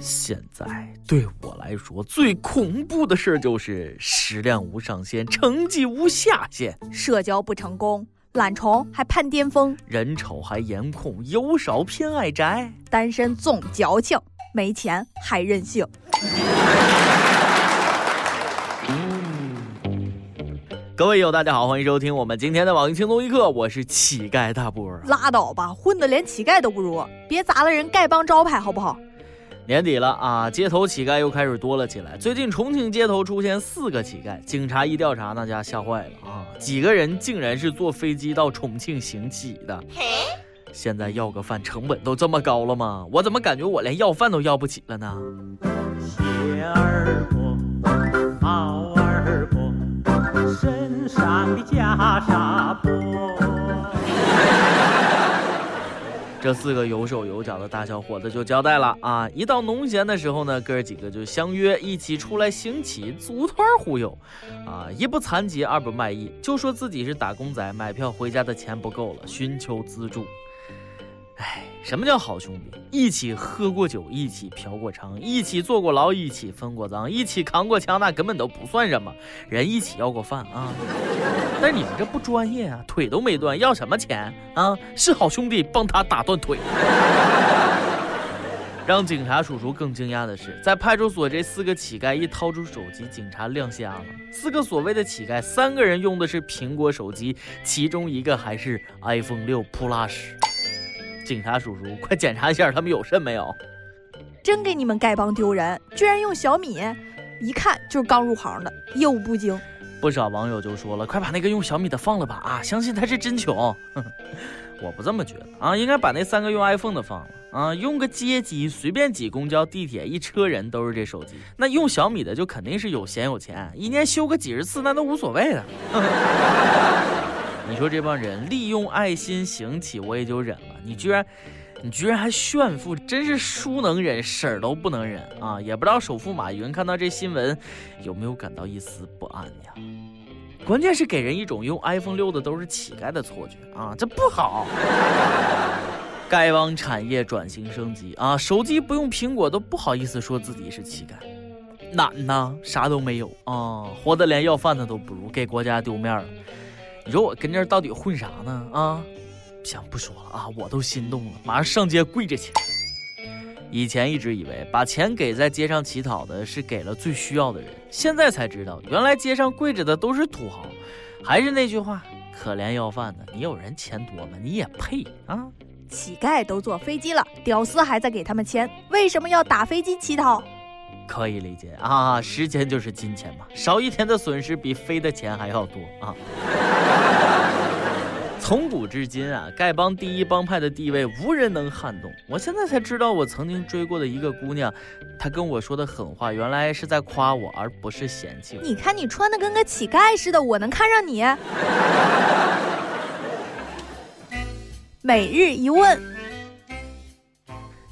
现在对我来说最恐怖的事就是食量无上限，成绩无下限，社交不成功，懒虫还盼巅峰，人丑还颜控，油少偏爱宅，单身总矫情，没钱还任性。各位友，大家好，欢迎收听我们今天的网易轻松一刻，我是乞丐大波。拉倒吧，混的连乞丐都不如，别砸了人丐帮招牌好不好？年底了啊，街头乞丐又开始多了起来。最近重庆街头出现四个乞丐，警察一调查，那家吓坏了啊！几个人竟然是坐飞机到重庆行乞的。现在要个饭成本都这么高了吗？我怎么感觉我连要饭都要不起了呢？鞋儿破，帽儿破。身上的袈裟破。这四个有手有脚的大小伙子就交代了啊！一到农闲的时候呢，哥几个就相约一起出来行乞，组团忽悠。啊，一不残疾，二不卖艺，就说自己是打工仔，买票回家的钱不够了，寻求资助。哎，什么叫好兄弟？一起喝过酒，一起嫖过娼，一起坐过牢，一起分过赃，一起扛过枪，那根本都不算什么。人一起要过饭啊！但你们这不专业啊，腿都没断，要什么钱啊？是好兄弟帮他打断腿。让警察叔叔更惊讶的是，在派出所，这四个乞丐一掏出手机，警察亮瞎了。四个所谓的乞丐，三个人用的是苹果手机，其中一个还是 iPhone 六 Plus。警察叔叔，快检查一下他们有肾没有！真给你们丐帮丢人，居然用小米，一看就是刚入行的，业务不精。不少网友就说了，快把那个用小米的放了吧！啊，相信他是真穷。我不这么觉得啊，应该把那三个用 iPhone 的放了啊，用个街机随便挤公交、地铁，一车人都是这手机。那用小米的就肯定是有闲有钱，一年修个几十次那都无所谓的。你说这帮人利用爱心行乞，我也就忍了。你居然，你居然还炫富，真是叔能忍，婶儿都不能忍啊！也不知道首富马云看到这新闻，有没有感到一丝不安呀？关键是给人一种用 iPhone 六的都是乞丐的错觉啊，这不好。该帮产业转型升级啊，手机不用苹果都不好意思说自己是乞丐，难呐，啥都没有啊，活得连要饭的都不如，给国家丢面了。你说我跟这儿到底混啥呢？啊，行，不说了啊，我都心动了，马上上街跪着去。以前一直以为把钱给在街上乞讨的是给了最需要的人，现在才知道原来街上跪着的都是土豪。还是那句话，可怜要饭的，你有人钱多吗？你也配啊？乞丐都坐飞机了，屌丝还在给他们钱，为什么要打飞机乞讨？可以理解啊，时间就是金钱嘛，少一天的损失比飞的钱还要多啊。从古至今啊，丐帮第一帮派的地位无人能撼动。我现在才知道，我曾经追过的一个姑娘，她跟我说的狠话，原来是在夸我，而不是嫌弃我。你看你穿的跟个乞丐似的，我能看上你？每日一问。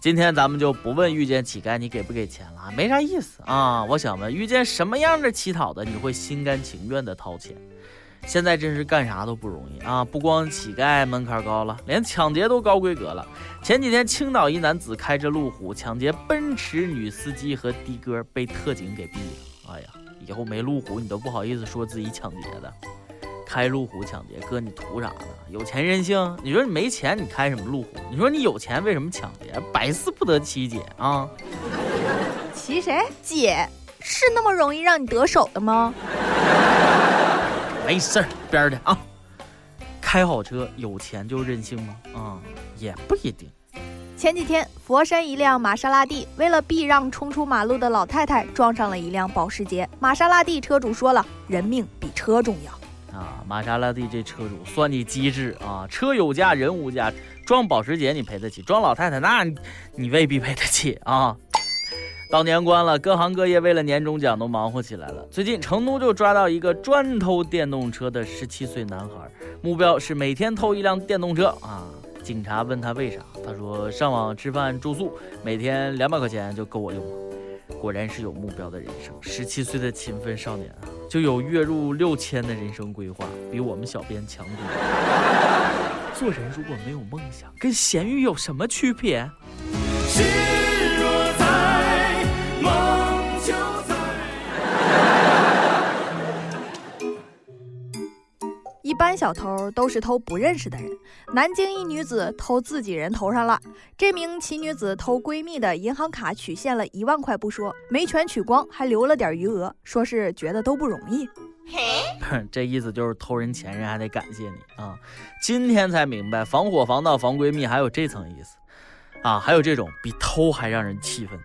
今天咱们就不问遇见乞丐你给不给钱了，没啥意思啊。我想问，遇见什么样的乞讨的你会心甘情愿的掏钱？现在真是干啥都不容易啊！不光乞丐门槛高了，连抢劫都高规格了。前几天青岛一男子开着路虎抢劫奔驰女司机和的哥，被特警给毙了。哎呀，以后没路虎你都不好意思说自己抢劫的。开路虎抢劫，哥你图啥呢？有钱任性？你说你没钱，你开什么路虎？你说你有钱，为什么抢劫？百思不得其解啊！骑谁？姐是那么容易让你得手的吗？没事儿，边儿的啊！开好车，有钱就任性吗？啊，也不一定。前几天，佛山一辆玛莎拉蒂为了避让冲出马路的老太太，撞上了一辆保时捷。玛莎拉蒂车主说了：“人命比车重要。”啊，玛莎拉蒂这车主算你机智啊！车有价人无价，撞保时捷你赔得起，撞老太太那你未必赔得起啊！到年关了，各行各业为了年终奖都忙活起来了。最近成都就抓到一个专偷电动车的十七岁男孩，目标是每天偷一辆电动车啊！警察问他为啥，他说上网吃饭住宿，每天两百块钱就够我用了。果然是有目标的人生，十七岁的勤奋少年啊！就有月入六千的人生规划，比我们小编强多了。做人如果没有梦想，跟咸鱼有什么区别？般小偷都是偷不认识的人，南京一女子偷自己人头上了。这名奇女子偷闺蜜的银行卡取现了一万块不说，没全取光，还留了点余额，说是觉得都不容易。嘿 这意思就是偷人钱人还得感谢你啊！今天才明白，防火防盗防闺蜜还有这层意思啊！还有这种比偷还让人气愤。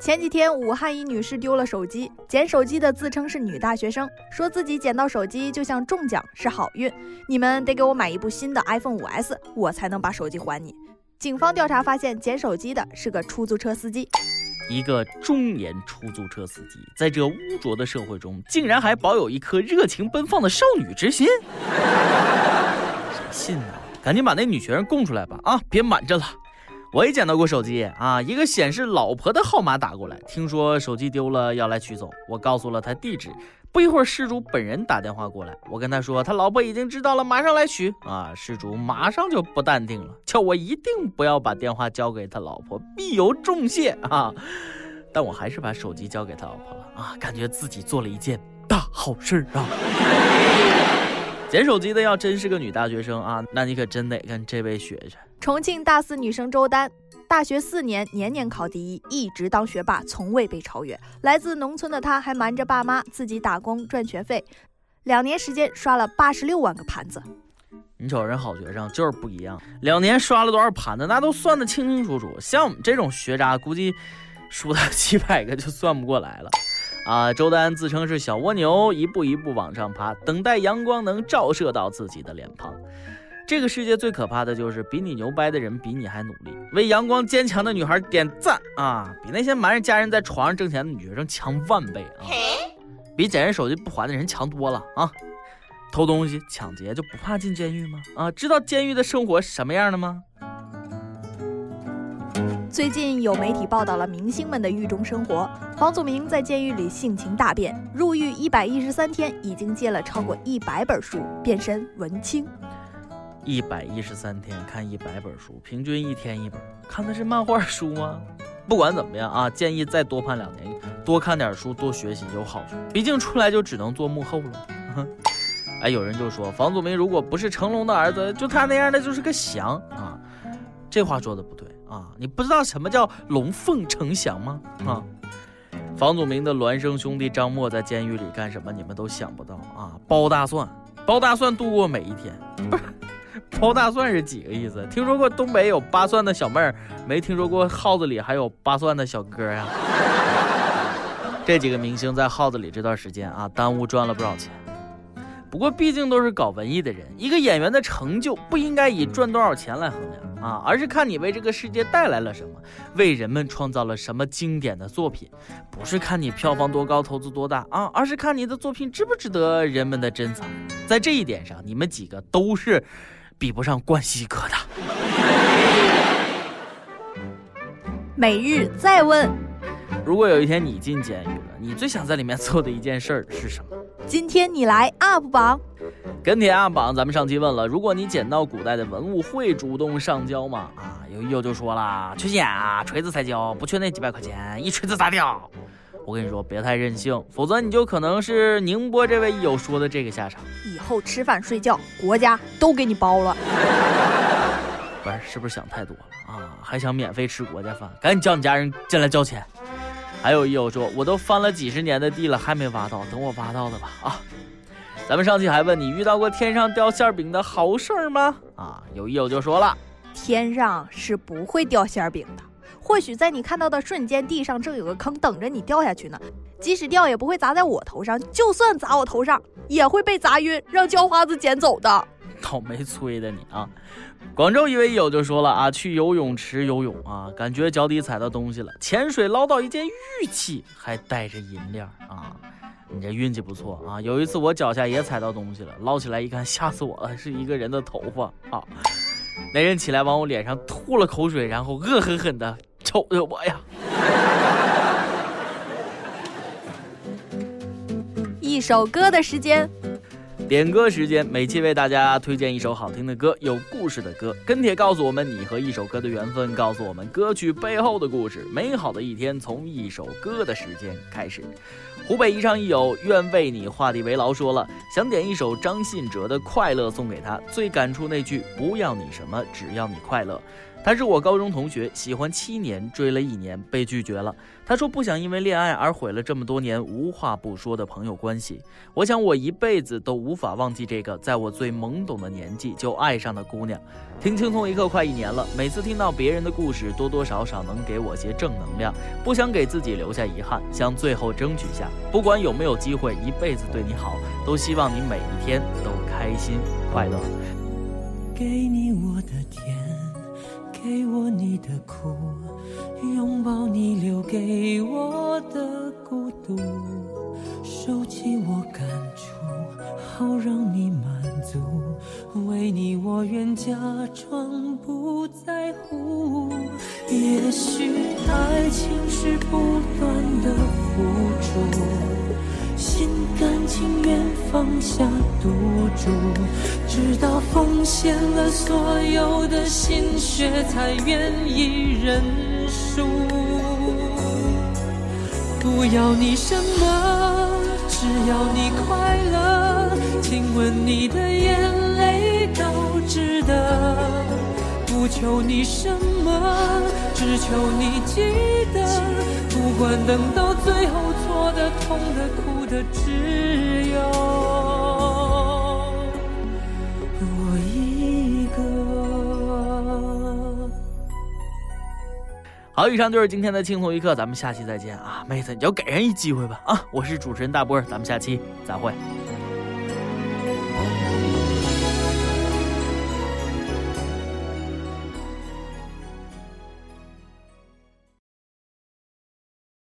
前几天，武汉一女士丢了手机，捡手机的自称是女大学生，说自己捡到手机就像中奖是好运，你们得给我买一部新的 iPhone 5S，我才能把手机还你。警方调查发现，捡手机的是个出租车司机，一个中年出租车司机，在这污浊的社会中，竟然还保有一颗热情奔放的少女之心。谁 信呢？赶紧把那女学生供出来吧！啊，别瞒着了。我也捡到过手机啊，一个显示老婆的号码打过来，听说手机丢了要来取走，我告诉了他地址。不一会儿，失主本人打电话过来，我跟他说他老婆已经知道了，马上来取啊。失主马上就不淡定了，叫我一定不要把电话交给他老婆，必有重谢啊。但我还是把手机交给他老婆了啊，感觉自己做了一件大好事啊。捡手机的要真是个女大学生啊，那你可真得跟这位学学。重庆大四女生周丹，大学四年年年考第一，一直当学霸，从未被超越。来自农村的她，还瞒着爸妈自己打工赚学费，两年时间刷了八十六万个盘子。你瞅人好学生就是不一样，两年刷了多少盘子，那都算得清清楚楚。像我们这种学渣，估计输到几百个就算不过来了。啊，周丹自称是小蜗牛，一步一步往上爬，等待阳光能照射到自己的脸庞。这个世界最可怕的就是比你牛掰的人比你还努力，为阳光坚强的女孩点赞啊！比那些瞒着家人在床上挣钱的女学生强万倍啊！比捡人手机不还的人强多了啊！偷东西、抢劫就不怕进监狱吗？啊，知道监狱的生活是什么样的吗？最近有媒体报道了明星们的狱中生活，房祖名在监狱里性情大变，入狱一百一十三天，已经借了超过一百本书，变身文青。一百一十三天看一百本书，平均一天一本，看的是漫画书吗？不管怎么样啊，建议再多判两年，多看点书，多学习有好处。毕竟出来就只能做幕后了。哎，有人就说房祖名如果不是成龙的儿子，就他那样的就是个翔啊。这话说的不对啊，你不知道什么叫龙凤呈祥吗？啊，房祖名的孪生兄弟张默在监狱里干什么？你们都想不到啊，剥大蒜，剥大蒜度过每一天，不是。包大蒜是几个意思？听说过东北有扒蒜的小妹儿，没听说过耗子里还有扒蒜的小哥呀？这几个明星在耗子里这段时间啊，耽误赚了不少钱。不过毕竟都是搞文艺的人，一个演员的成就不应该以赚多少钱来衡量啊，而是看你为这个世界带来了什么，为人们创造了什么经典的作品。不是看你票房多高、投资多大啊，而是看你的作品值不值得人们的珍藏。在这一点上，你们几个都是。比不上冠希哥的。每日再问：如果有一天你进监狱了，你最想在里面做的一件事儿是什么？今天你来 UP 榜，跟帖 UP 榜。咱们上期问了，如果你捡到古代的文物，会主动上交吗？啊，有友就说了，缺钱啊，锤子才交，不缺那几百块钱，一锤子砸掉。我跟你说，别太任性，否则你就可能是宁波这位益友说的这个下场。以后吃饭睡觉，国家都给你包了。不是，是不是想太多了啊？还想免费吃国家饭？赶紧叫你家人进来交钱。还有益友说，我都翻了几十年的地了，还没挖到，等我挖到的吧。啊，咱们上期还问你遇到过天上掉馅饼的好事儿吗？啊，有益友就说了，天上是不会掉馅饼的。或许在你看到的瞬间，地上正有个坑等着你掉下去呢。即使掉，也不会砸在我头上；就算砸我头上，也会被砸晕，让叫花子捡走的。倒霉催的你啊！广州一位友就说了啊，去游泳池游泳啊，感觉脚底踩到东西了，潜水捞到一件玉器，还带着银链啊！你这运气不错啊！有一次我脚下也踩到东西了，捞起来一看，吓死我了，是一个人的头发啊！那人起来往我脸上吐了口水，然后恶狠狠地瞅着我呀。一首歌的时间，点歌时间，每期为大家推荐一首好听的歌，有故事的歌。跟帖告诉我们你和一首歌的缘分，告诉我们歌曲背后的故事。美好的一天从一首歌的时间开始。湖北宜昌一友愿为你画地为牢说了，想点一首张信哲的《快乐》送给他，最感触那句不要你什么，只要你快乐。他是我高中同学，喜欢七年，追了一年，被拒绝了。他说不想因为恋爱而毁了这么多年无话不说的朋友关系。我想我一辈子都无法忘记这个在我最懵懂的年纪就爱上的姑娘。听轻松一刻快一年了，每次听到别人的故事，多多少少能给我些正能量。不想给自己留下遗憾，想最后争取下，不管有没有机会一辈子对你好，都希望你每一天都开心快乐。给你我的甜。给我你的苦，拥抱你留给我的孤独，收起我感触，好让你满足。为你我愿假装不在乎。也许爱情是不断的付出。心甘情愿放下赌注，直到奉献了所有的心血，才愿意认输。不要你什么，只要你快乐。亲吻你的眼泪都值得。不求你什么，只求你记得。不管等到最后，错的、痛的、哭。的只有我一个。好，以上就是今天的轻松一刻，咱们下期再见啊，妹子，你就给人一机会吧啊！我是主持人大波，咱们下期再会。